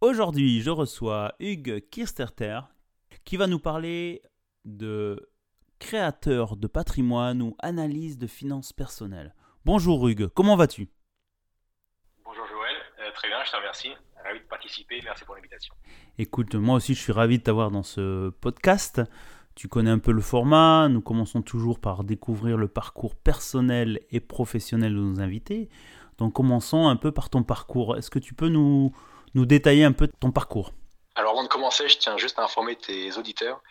Aujourd'hui, je reçois Hugues Kirsterter qui va nous parler de créateur de patrimoine ou analyse de finances personnelles. Bonjour Hugues, comment vas-tu? Bonjour Joël, euh, très bien, je te remercie. Ravi de participer, merci pour l'invitation. Écoute, moi aussi je suis ravi de t'avoir dans ce podcast. Tu connais un peu le format, nous commençons toujours par découvrir le parcours personnel et professionnel de nos invités. Donc commençons un peu par ton parcours. Est-ce que tu peux nous, nous détailler un peu ton parcours Alors avant de commencer, je tiens juste à informer tes auditeurs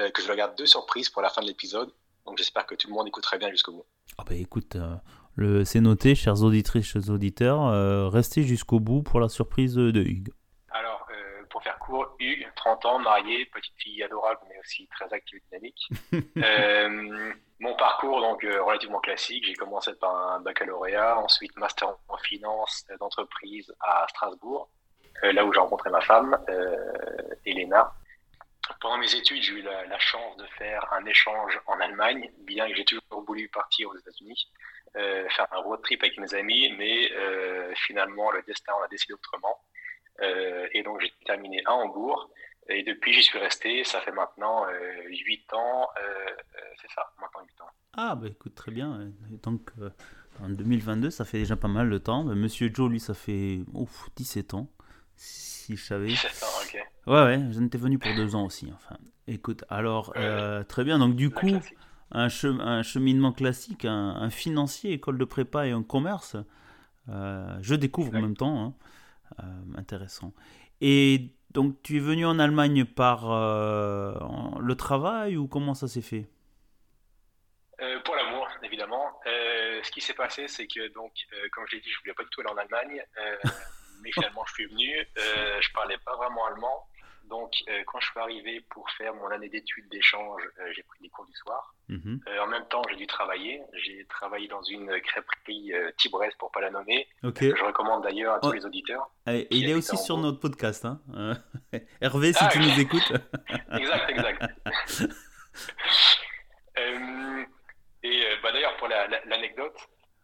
euh, que je leur garde deux surprises pour la fin de l'épisode. Donc j'espère que tout le monde écouterait bien jusqu'au bout. Ah bah écoute, euh, le, c'est noté, chers auditrices, chers auditeurs, euh, restez jusqu'au bout pour la surprise de Hugues. Alors, pour faire court, Hugues, 30 ans, marié, petite fille adorable, mais aussi très active et dynamique. mon parcours, donc, relativement classique. J'ai commencé par un baccalauréat, ensuite master en finance d'entreprise à Strasbourg. Euh, là où j'ai rencontré ma femme, euh, Elena. Pendant mes études, j'ai eu la, chance de faire un échange en Allemagne, bien que j'ai toujours voulu partir aux États-Unis, euh, faire un road trip avec mes amis, mais finalement le destin en a décidé autrement. et donc j'ai terminé à Hambourg. Et depuis, j'y suis resté. Ça fait maintenant 8 ans. c'est ça, maintenant 8 ans. Ah, bah écoute, très bien. Donc, en 2022, ça fait déjà pas mal de temps. Monsieur Joe, lui, ça fait ouf, 17 ans si je savais. Ouais, ouais, j'en étais venu pour deux ans aussi. Enfin, écoute, alors, euh, très bien. Donc, du coup, un, un, cheminement classique, un, financier, école de prépa et un commerce. Euh, je découvre en même temps. Hein. Euh, intéressant. Et donc, tu es venu en Allemagne par le travail ou comment ça s'est fait? Pour l'amour, évidemment. ce qui s'est passé, c'est que, donc, comme je l'ai dit, je voulais pas du tout aller en Allemagne. mais finalement je suis venu. Euh, je parlais pas vraiment allemand. Donc, euh, quand je suis arrivé pour faire mon année d'études d'échange, euh, j'ai pris des cours du soir. Mhm. Euh, en même temps, j'ai dû travailler. J'ai travaillé dans une crêperie Tibresse, pour pas la nommer. Que je recommande d'ailleurs à tous les auditeurs. Et il est aussi sur notre podcast. Hein. Hervé, si ah, tu nous écoutes. exact, exact. et bah, d'ailleurs, pour l'anecdote,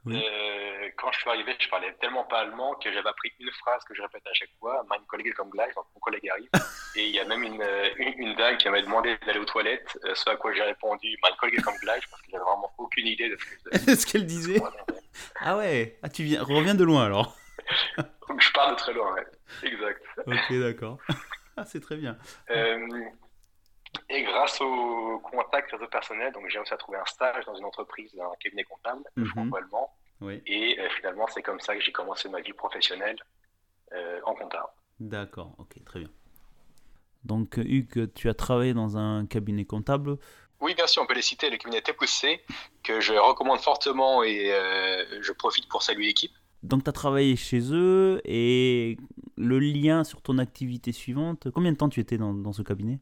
euh, quand je suis arrivé, je parlais tellement pas allemand que j'avais appris une phrase que je répète à chaque fois, Mein Kollege comme gleich, donc mon collègue arrive. Et il y a même une, une, une dame qui m'a demandé d'aller aux toilettes, euh, ce à quoi j'ai répondu Mein Kollege comme gleich, parce que j'avais vraiment aucune idée de ce qu'elle disait. ah ouais, ah, tu viens, reviens de loin alors. donc je pars de très loin, ouais. exact. Ok, d'accord. ah, c'est très bien. Euh, et grâce au contact réseau personnel, donc j'ai réussi à trouver un stage dans une entreprise, un cabinet comptable mm franco-allemand. Et euh, finalement, c'est comme ça que j'ai commencé ma vie professionnelle euh, en comptable. D'accord, ok, très bien. Donc Hugues, tu as travaillé dans un cabinet comptable? Oui, bien sûr, on peut les citer, le cabinet TPC, que je recommande fortement et euh, je profite pour saluer l'équipe. Donc tu as travaillé chez eux et le lien sur ton activité suivante, combien de temps tu étais dans, dans ce cabinet?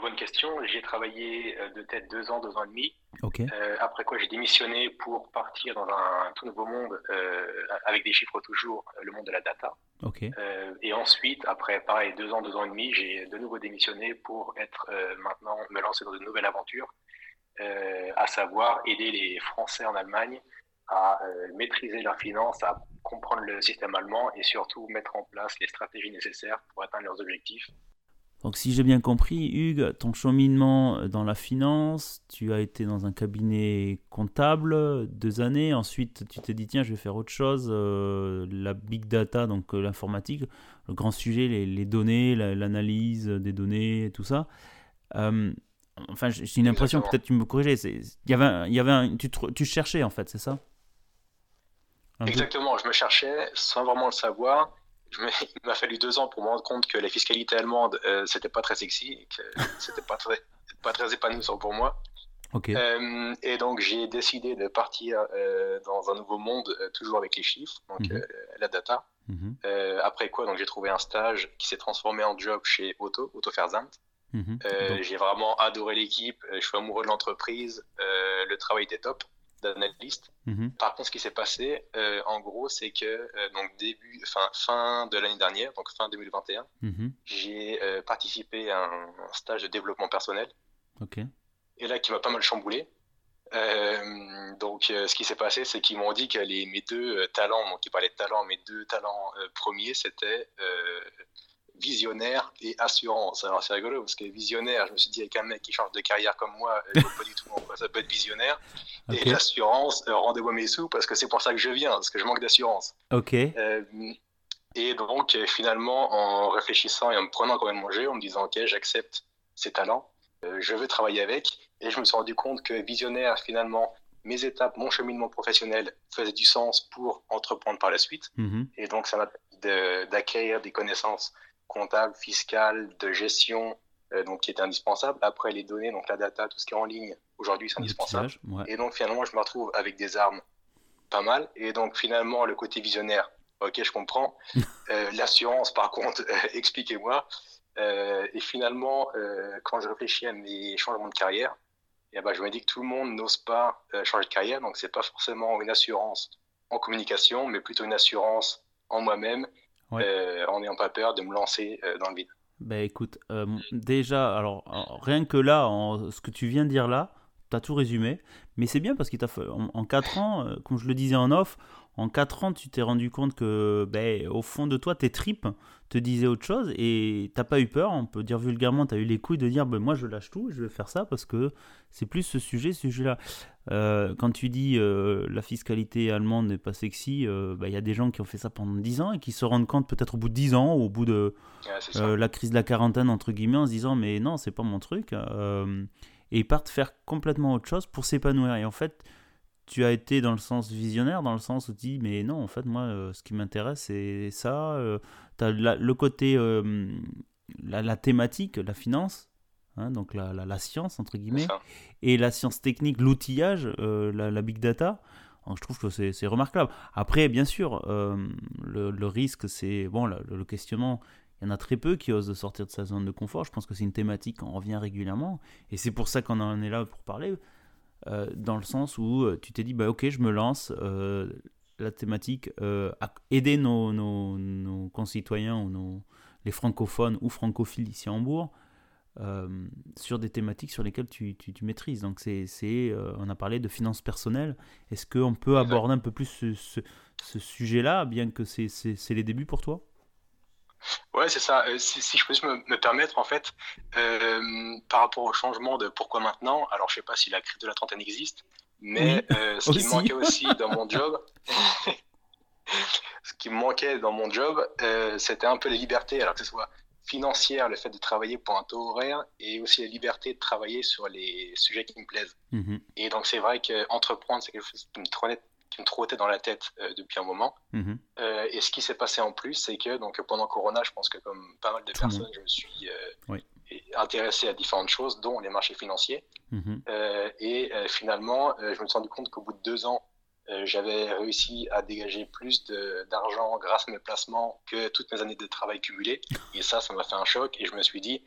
Bonne question. J'ai travaillé euh, de tête deux ans, deux ans et demi. Okay. Euh, après quoi, j'ai démissionné pour partir dans un tout nouveau monde, euh, avec des chiffres toujours, le monde de la data. Okay. Euh, et ensuite, après pareil, deux ans, deux ans et demi, j'ai de nouveau démissionné pour être maintenant, me lancer dans une nouvelle aventure, à savoir aider les Français en Allemagne à maîtriser leurs finances, à comprendre le système allemand et surtout mettre en place les stratégies nécessaires pour atteindre leurs objectifs donc si j'ai bien compris, Hugues, ton cheminement dans la finance, tu as été dans un cabinet comptable deux années, ensuite tu t'es dit tiens je vais faire autre chose, euh, la big data, donc euh, l'informatique, le grand sujet, les, données, l'analyse des données, tout ça. Euh, enfin j'ai une impression, peut-être tu me corriger, il y avait, il y avait un, tu, tu cherchais en fait, c'est ça? Exactement, je me cherchais sans vraiment le savoir il m'a fallu deux ans pour me rendre compte que la fiscalité allemande, euh, c'était pas très sexy, que c'était pas très, pas très épanouissant pour moi. Euh, et donc j'ai décidé de partir euh, dans un nouveau monde, toujours avec les chiffres, donc mhm. la data. Mhm. après quoi, donc j'ai trouvé un stage qui s'est transformé en job chez Auto, Auto Ferzant. Mhm. J'ai vraiment adoré l'équipe, je suis amoureux de l'entreprise, le travail était top d'analyste. Mhm. Par contre, ce qui s'est passé, euh, en gros, c'est que euh, donc début, fin, fin de l'année dernière, donc fin 2021, mhm. j'ai euh, participé à un, stage de développement personnel. Ok. Et là, qui m'a pas mal chamboulé. donc, ce qui s'est passé, c'est qu'ils m'ont dit que les, mes deux talents, donc ils parlaient de talents, mes deux talents premiers, c'était visionnaire et assurance. Alors c'est rigolo parce que visionnaire, je me suis dit avec un mec qui change de carrière comme moi, vois pas du tout quoi ça peut être visionnaire. Et l'assurance, euh, rendez-moi mes sous parce que c'est pour ça que je viens, parce que je manque d'assurance. Ok. Euh, et donc euh, finalement, en réfléchissant et en me prenant quand même mon jeu, en me disant ok, j'accepte ces talents, je veux travailler avec. Et je me suis rendu compte que visionnaire, finalement, mes étapes, mon cheminement professionnel faisait du sens pour entreprendre par la suite. Mhm. Et donc ça m'a permis d'acquérir des connaissances comptable, fiscal, de gestion, euh, donc qui est indispensable. Après, les données, donc la data, tout ce qui est en ligne, aujourd'hui, c'est indispensable. Et donc, finalement, je me retrouve avec des armes pas mal. Et donc, finalement, le côté visionnaire, ok, je comprends. Euh, l'assurance, par contre, euh, expliquez-moi. et finalement, quand je réfléchis à mes changements de carrière, et eh ben, je me dis que tout le monde n'ose pas changer de carrière. Donc, c'est pas forcément une assurance en communication, mais plutôt une assurance en moi-même euh, en n'ayant pas peur de me lancer euh, dans le vide. Ben écoute, euh, déjà, alors rien que là, en, ce que tu viens de dire là, tu as tout résumé, mais c'est bien parce qu'il t'a en, en 4 ans, comme je le disais en off, en 4 ans, tu t'es rendu compte que, ben, au fond de toi, tes tripes te disaient autre chose et t'as pas eu peur, on peut dire vulgairement, tu as eu les couilles de dire, ben, moi je lâche tout, je vais faire ça parce que c'est plus ce sujet, ce sujet-là. Euh, quand tu dis euh, la fiscalité allemande n'est pas sexy, euh, ben, il y a des gens qui ont fait ça pendant 10 ans et qui se rendent compte peut-être au bout de 10 ans, au bout de la crise de la quarantaine, entre guillemets, en se disant, mais non, c'est pas mon truc. et ils partent faire complètement autre chose pour s'épanouir. Et en fait, tu as été dans le sens visionnaire, dans le sens où tu dis, mais non, en fait, moi, ce qui m'intéresse, c'est ça. Tu as le côté, la, thématique, la finance, hein, donc la, la, science, entre guillemets, et la science technique, l'outillage, la, big data. je trouve que c'est remarquable. Après, bien sûr, le, risque, c'est. Bon, le, questionnement, il y en a très peu qui osent sortir de sa zone de confort. Je pense que c'est une thématique, on revient régulièrement. Et c'est pour ça qu'on en est là pour parler. Euh, dans le sens où euh, tu t'es dit, bah, ok, je me lance, euh, la thématique, à aider nos, nos, nos, concitoyens ou nos, les francophones ou francophiles ici à Hambourg sur des thématiques sur lesquelles tu, tu, maîtrises. Donc, c'est, on a parlé de finances personnelles. Est-ce qu'on peut aborder un peu plus ce, ce, ce sujet-là, bien que c'est, c'est les débuts pour toi? Ouais, c'est ça. Euh, si, je peux me, permettre, en fait, euh, par rapport au changement de pourquoi maintenant, alors je sais pas si la crise de la trentaine existe, mais euh, ce qui me manquait aussi dans mon job, ce qui me manquait dans mon job, c'était un peu les libertés, alors que ce soit financière, le fait de travailler pour un taux horaire, et aussi la liberté de travailler sur les sujets qui me plaisent. Mm-hmm. Et donc c'est vrai qu'entreprendre, c'est quelque chose qui me trottait qui me trottait dans la tête euh, depuis un moment. Mhm. Euh, et ce qui s'est passé en plus, c'est que donc, pendant Corona, je pense que comme pas mal de personnes, je me suis euh, intéressé à différentes choses, dont les marchés financiers. Mhm. et finalement, je me suis rendu compte qu'au bout de deux ans, j'avais réussi à dégager plus d'argent grâce à mes placements que toutes mes années de travail cumulées. Et ça, ça m'a fait un choc. Et je me suis dit,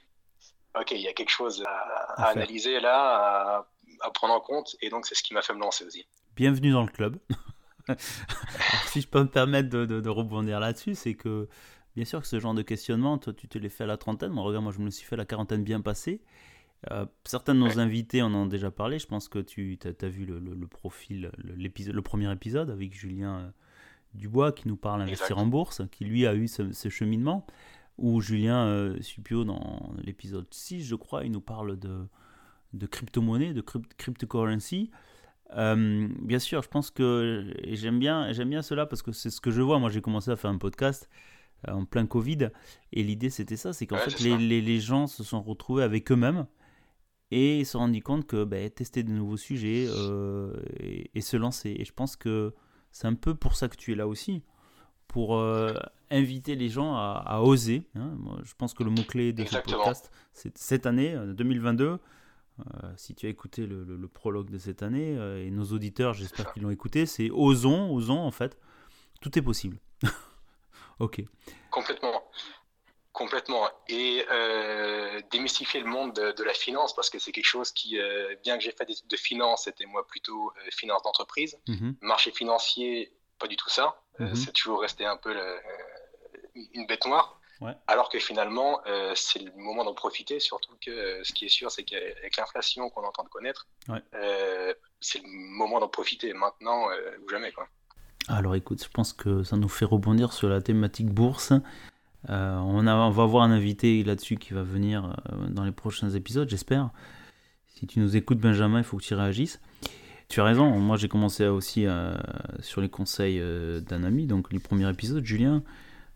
OK, il y a quelque chose à, analyser là, à, prendre en compte. Et donc, c'est ce qui m'a fait me lancer aussi bienvenue dans le club. si je peux me permettre de, rebondir là-dessus, c'est que bien sûr que ce genre de questionnement, toi tu te l'es fait à la trentaine, moi regarde, moi je me le suis fait à la quarantaine bien passée. Euh, certains de nos invités en ont déjà parlé, je pense que tu as, vu le, profil, le, premier épisode avec Julien euh, Dubois qui nous parle investir en bourse, qui lui a eu ce, cheminement, ou Julien euh, Supio dans l'épisode 6, je crois, il nous parle de, de crypto-monnaie, de cryptocurrency. Euh, bien sûr, je pense que j'aime bien, j'aime bien cela parce que c'est ce que je vois. Moi, j'ai commencé à faire un podcast en plein Covid et l'idée c'était ça, c'est qu'en fait les, les, gens se sont retrouvés avec eux-mêmes et se sont rendus compte que bah, tester de nouveaux sujets euh, et, se lancer. Et je pense que c'est un peu pour ça que tu es là aussi, pour inviter les gens à, oser. Hein. Moi, je pense que le mot-clé de ce podcast, c'est cette année, 2022, euh, si tu as écouté le, prologue de cette année, euh, et nos auditeurs, j'espère qu'ils l'ont écouté, c'est osons, osons en fait, tout est possible. Ok. Complètement. Complètement. Et euh, démystifier le monde de, la finance, parce que c'est quelque chose qui, euh, bien que j'ai fait des études de finance, c'était moi plutôt euh, finance d'entreprise. Mhm. Marché financier, pas du tout ça. Mhm. c'est toujours resté un peu une bête noire. Alors que finalement, c'est le moment d'en profiter, surtout que ce qui est sûr, c'est qu'avec l'inflation qu'on entend de connaître, c'est le moment d'en profiter maintenant ou jamais. Quoi. Alors écoute, je pense que ça nous fait rebondir sur la thématique bourse. Euh, on, va avoir un invité là-dessus qui va venir euh, dans les prochains épisodes, j'espère. Si tu nous écoutes, Benjamin, il faut que tu réagisses. Tu as raison, moi j'ai commencé aussi euh, sur les conseils d'un ami, donc le premier épisode, Julien,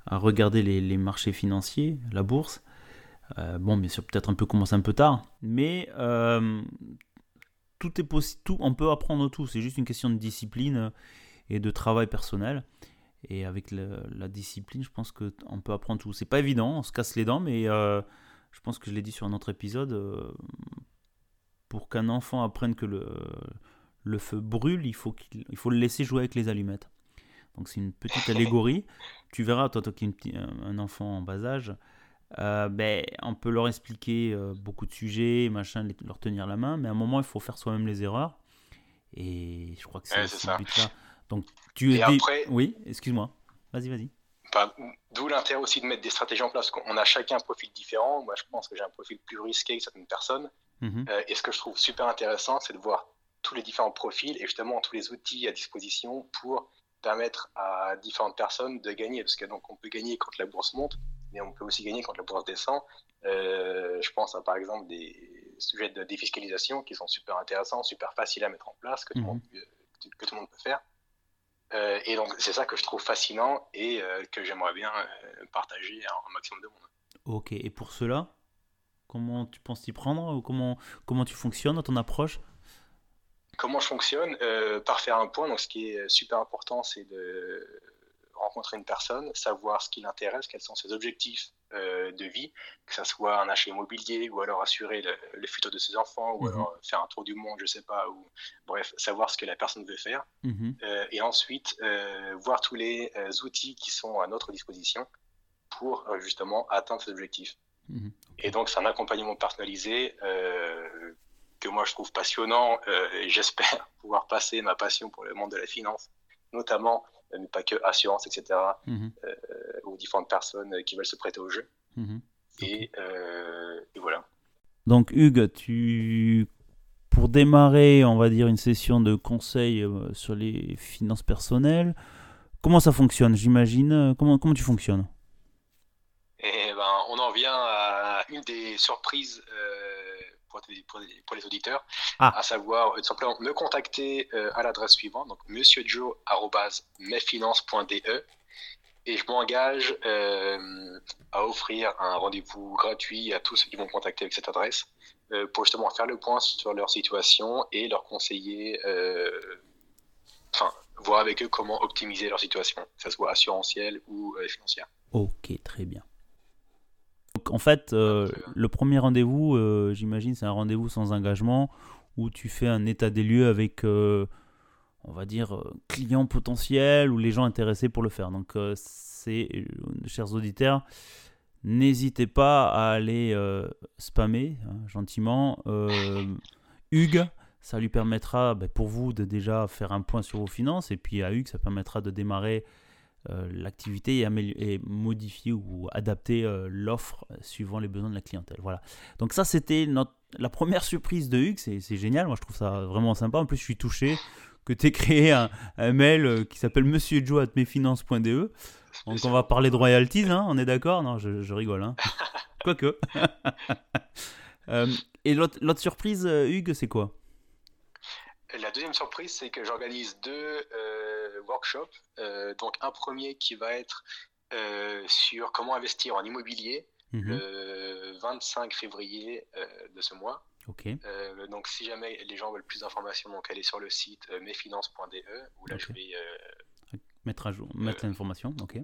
à regarder les, marchés financiers, la bourse. bon, bien sûr, peut-être un peu commencé un peu tard, mais tout est possible, on peut apprendre tout, c'est juste une question de discipline et de travail personnel. Et avec la discipline, je pense qu'on peut apprendre tout. C'est pas évident, on se casse les dents, mais euh, je pense que je l'ai dit sur un autre épisode. Euh, pour qu'un enfant apprenne que le, le feu brûle, il faut, qu'il, il faut le laisser jouer avec les allumettes. Donc c'est une petite allégorie. Tu verras, toi, toi qui es un enfant en bas âge, euh, ben, on peut leur expliquer beaucoup de sujets, machin, leur tenir la main, mais à un moment, il faut faire soi-même les erreurs. Et je crois que c'est, but là. Donc, tu es. Après, oui, excuse-moi. Vas-y, vas-y. D'où l'intérêt aussi de mettre des stratégies en place. On a chacun un profil différent. Moi, je pense que j'ai un profil plus risqué que certaines personnes. Mhm. Euh, et ce que je trouve super intéressant, c'est de voir tous les différents profils et justement tous les outils à disposition pour permettre à différentes personnes de gagner. Parce que donc, on peut gagner quand la bourse monte, mais on peut aussi gagner quand la bourse descend. Euh, je pense à par exemple des sujets de défiscalisation qui sont super intéressants, super faciles à mettre en place, que, tout, le mhm. monde, que tout le monde peut faire. Euh, et donc, c'est ça que je trouve fascinant et euh, que j'aimerais bien euh, partager à un maximum de monde. Ok, et pour cela, comment tu penses t'y prendre comment, comment tu fonctionnes dans ton approche? Comment je fonctionne? Par faire un point. Donc, ce qui est super important, c'est de rencontrer une personne, savoir ce qui l'intéresse, quels sont ses objectifs euh, de vie, que ce soit un achat immobilier ou alors assurer le, futur de ses enfants ou mhm. alors faire un tour du monde, je sais pas, ou bref, savoir ce que la personne veut faire. Mhm. Euh, et ensuite, euh, voir tous les outils qui sont à notre disposition pour justement atteindre ces objectifs. Mhm. Et donc, c'est un accompagnement personnalisé que moi je trouve passionnant et j'espère pouvoir passer ma passion pour le monde de la finance, notamment mais pas que assurance, etc., mhm. euh, aux différentes personnes qui veulent se prêter au jeu. Mhm. Euh, et, voilà. Donc Hugues, tu pour démarrer, on va dire, une session de conseil euh, sur les finances personnelles, comment ça fonctionne? J'imagine. Comment, comment tu fonctionnes? Eh ben, On en vient à une des surprises pour, les auditeurs, ah. à savoir tout simplement me contacter euh, à l'adresse suivante, donc monsieurjoe.mesfinance.de et je m'engage euh, à offrir un rendez-vous gratuit à tous ceux qui vont me contacter avec cette adresse euh, pour justement faire le point sur leur situation et leur conseiller, enfin, voir avec eux comment optimiser leur situation, que ce soit assurantielle ou financière. Ok, très bien en fait, euh, le premier rendez-vous, euh, j'imagine, c'est un rendez-vous sans engagement où tu fais un état des lieux avec, euh, on va dire, clients potentiels ou les gens intéressés pour le faire. Donc, c'est, chers auditeurs, n'hésitez pas à aller spammer hein, gentiment Hugues. Ça lui permettra, ben, pour vous, de déjà faire un point sur vos finances. Et puis à Hugues, ça permettra de démarrer l'activité et, modifier ou adapter euh, l'offre suivant les besoins de la clientèle. Voilà. Donc ça, c'était notre, la première surprise de Hugues. C'est, génial. Moi, je trouve ça vraiment sympa. En plus, je suis touché que tu aies créé un, mail euh, qui s'appelle monsieurjoe.mesfinances.de. Donc on va parler de royalties, hein, on est d'accord? Non, je, rigole. Hein. Quoique. et l'autre, l'autre surprise, Hugues, c'est quoi? La deuxième surprise, c'est que j'organise deux euh, workshops. Euh, donc un premier qui va être euh, sur comment investir en immobilier mhm. le 25 février de ce mois. Ok. donc si jamais les gens veulent plus d'informations, donc allez sur le site mesfinance.de où là je vais mettre à jour, mettre l'information. Ok.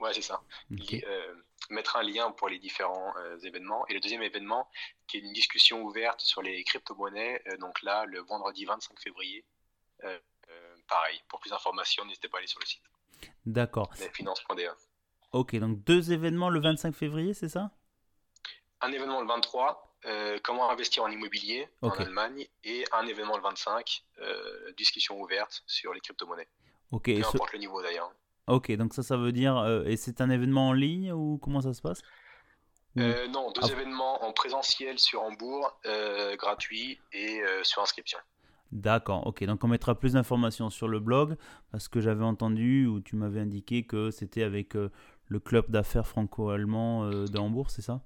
Ouais, c'est ça. Euh, mettre un lien pour les différents euh, événements. Et le deuxième événement, qui est une discussion ouverte sur les crypto-monnaies, euh, donc là, le vendredi 25 février. Pareil, pour plus d'informations, n'hésitez pas à aller sur le site. D'accord. Mesfinance.de. Ok, donc deux événements le 25 février, c'est ça? Un événement le 23, euh, comment investir en immobilier en Allemagne, et un événement le 25, euh, discussion ouverte sur les crypto-monnaies. Ok. Peu importe le niveau d'ailleurs. Ok, donc ça, ça veut dire. Euh, et c'est un événement en ligne ou comment ça se passe? Non, deux ah. événements en présentiel sur Hambourg, gratuit et sur inscription. D'accord, ok. Donc on mettra plus d'informations sur le blog parce que j'avais entendu ou tu m'avais indiqué que c'était avec le club d'affaires franco-allemand de Hambourg, c'est ça?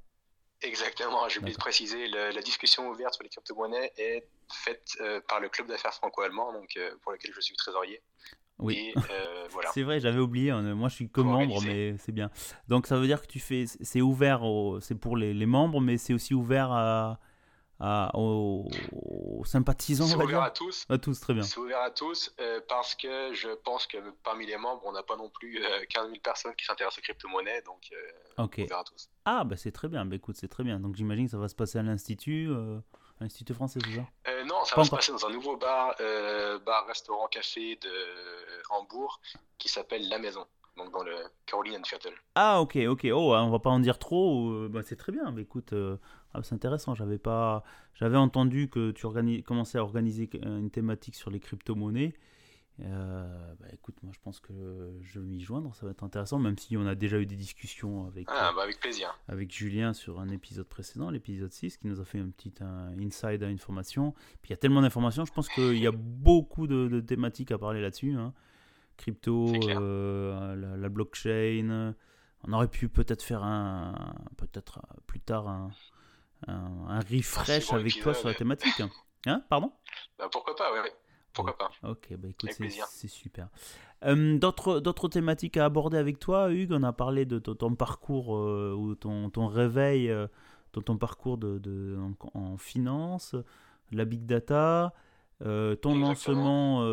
Exactement, j'ai oublié de préciser, la discussion ouverte sur les crypto-monnaies est faite par le club d'affaires franco-allemand, donc pour lequel je suis trésorier. Oui, euh, voilà. c'est vrai, j'avais oublié. Hein, moi, je suis que membre, mais c'est bien. Donc, ça veut dire que tu fais, c'est ouvert, c'est pour les, les, membres, mais c'est aussi ouvert à, à aux, sympathisants. C'est ouvert à tous. À tous, très bien. C'est ouvert à tous euh, parce que je pense que parmi les membres, on n'a pas non plus 15 euh, 000 personnes qui s'intéressent aux crypto-monnaies, donc ouvert à tous. Ah, bah c'est très bien. Bah, écoute, c'est très bien. Donc, j'imagine que ça va se passer à l'institut. L'Institut français, c'est ça? Euh, Non, ça va se passer dans un nouveau bar, euh, bar, restaurant, café de Hambourg qui s'appelle La Maison, donc dans le Ah, ok, ok. Oh, on va pas en dire trop. Euh, bah, c'est très bien. Mais écoute, ah, c'est intéressant. J'avais pas, j'avais entendu que tu commençais à organiser une thématique sur les crypto-monnaies. Euh, bah écoute, moi je pense que je vais m'y joindre, ça va être intéressant, même si on a déjà eu des discussions avec, ah, bah avec, plaisir. avec Julien sur un épisode précédent, l'épisode 6, qui nous a fait un petit un inside à information. Puis il y a tellement d'informations, je pense qu'il y a beaucoup de, thématiques à parler là-dessus. Hein. Crypto, euh, la, blockchain. On aurait pu peut-être faire un, peut-être euh, plus tard un, un, refresh avec toi sur la thématique. Hein, pardon? Bah, Pourquoi pas, ouais. Pourquoi pas Ok, bah écoute, c'est super. Euh, D'autres thématiques à aborder avec toi, Hugues? On a parlé de ton, parcours euh, ou ton, ton réveil, euh, ton, parcours de, de en, finance, la big data, ton lancement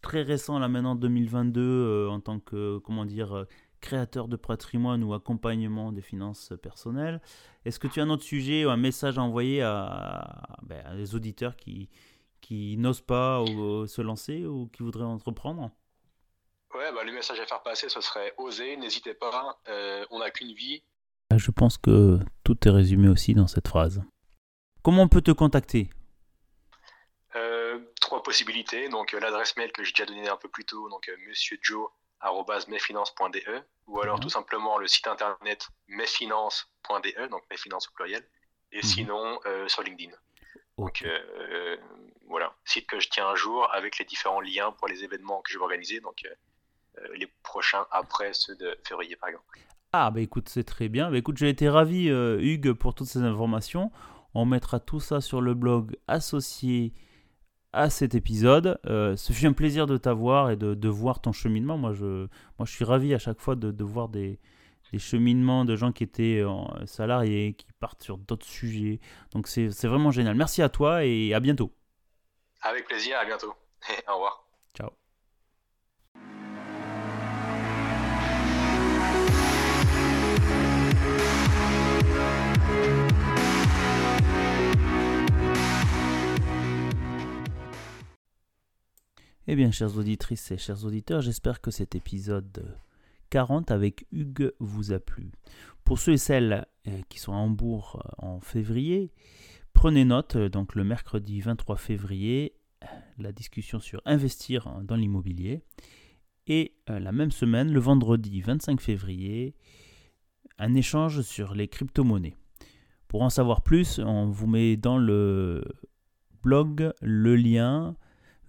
très récent là maintenant 2022 en tant que comment dire créateur de patrimoine ou accompagnement des finances personnelles. Est-ce que tu as un autre sujet ou un message à envoyer à, ben, à les auditeurs qui, qui n'osent pas ou, se lancer ou qui voudraient entreprendre? Ouais, bah, le message à faire passer, ce serait oser, n'hésitez pas, euh, on n'a qu'une vie. Ah, je pense que tout est résumé aussi dans cette phrase. Comment on peut te contacter? euh, Trois possibilités. Donc euh, l'adresse mail que j'ai déjà donnée un peu plus tôt, donc monsieurjoe.mesfinance.de ou alors tout simplement le site internet mesfinance.de, donc mesfinance au pluriel, et mhm. sinon sur LinkedIn. Donc euh, voilà, site que je tiens un jour avec les différents liens pour les événements que je vais organiser, donc euh, euh, les prochains après ceux de février par exemple. Ah bah écoute, c'est très bien. Bah écoute, j'ai été ravi Hugues pour toutes ces informations. On mettra tout ça sur le blog associé à cet épisode. ce fut un plaisir de t'avoir et de, voir ton cheminement. Moi je, moi, je suis ravi à chaque fois de voir des, des cheminements de gens qui étaient salariés, qui partent sur d'autres sujets. Donc c'est vraiment génial. Merci à toi et à bientôt. Avec plaisir, à bientôt. Au revoir. Ciao. Eh bien, chères auditrices et chers auditeurs, j'espère que cet épisode 40 avec Hugues vous a plu. Pour ceux et celles euh, qui sont à Hambourg euh, en février, prenez note, euh, donc le mercredi 23 février, la discussion sur investir dans l'immobilier. Et la même semaine, le vendredi 25 février, un échange sur les crypto-monnaies. Pour en savoir plus, on vous met dans le blog le lien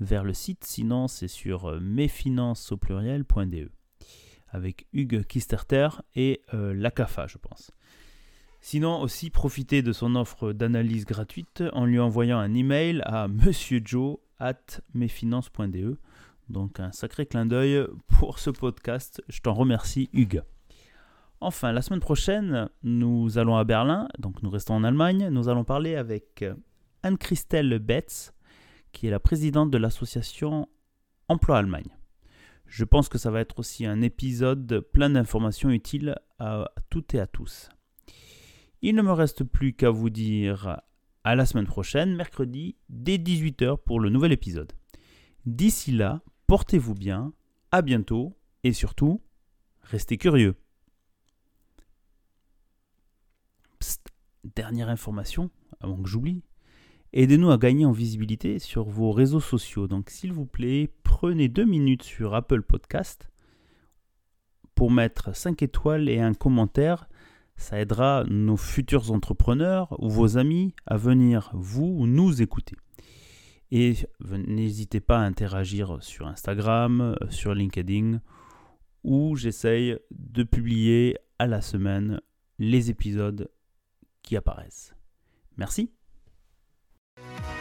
vers le site, sinon c'est sur mesfinances au pluriel.de avec Hugues Kisterter et euh, l'ACAFA, je pense. Sinon, aussi profitez de son offre d'analyse gratuite en lui envoyant un email à monsieurjoe at mesfinances.de. Donc un sacré clin d'œil pour ce podcast. Je t'en remercie, Hugues. Enfin, la semaine prochaine, nous allons à Berlin, donc nous restons en Allemagne. Nous allons parler avec Anne-Christelle Betz, qui est la présidente de l'association Emploi Allemagne. Je pense que ça va être aussi un épisode plein d'informations utiles à toutes et à tous. Il ne me reste plus qu'à vous dire à la semaine prochaine, mercredi, dès 18h pour le nouvel épisode. D'ici là, portez-vous bien, à bientôt Et surtout, restez curieux. dernière information, avant que j'oublie. Aidez-nous à gagner en visibilité sur vos réseaux sociaux. Donc s'il vous plaît, prenez deux minutes sur Apple Podcast pour mettre 5 étoiles et un commentaire. Ça aidera nos futurs entrepreneurs ou vos amis à venir vous nous écouter. Et n'hésitez pas à interagir sur Instagram, sur LinkedIn, où j'essaye de publier à la semaine les épisodes qui apparaissent. Merci. Thank you.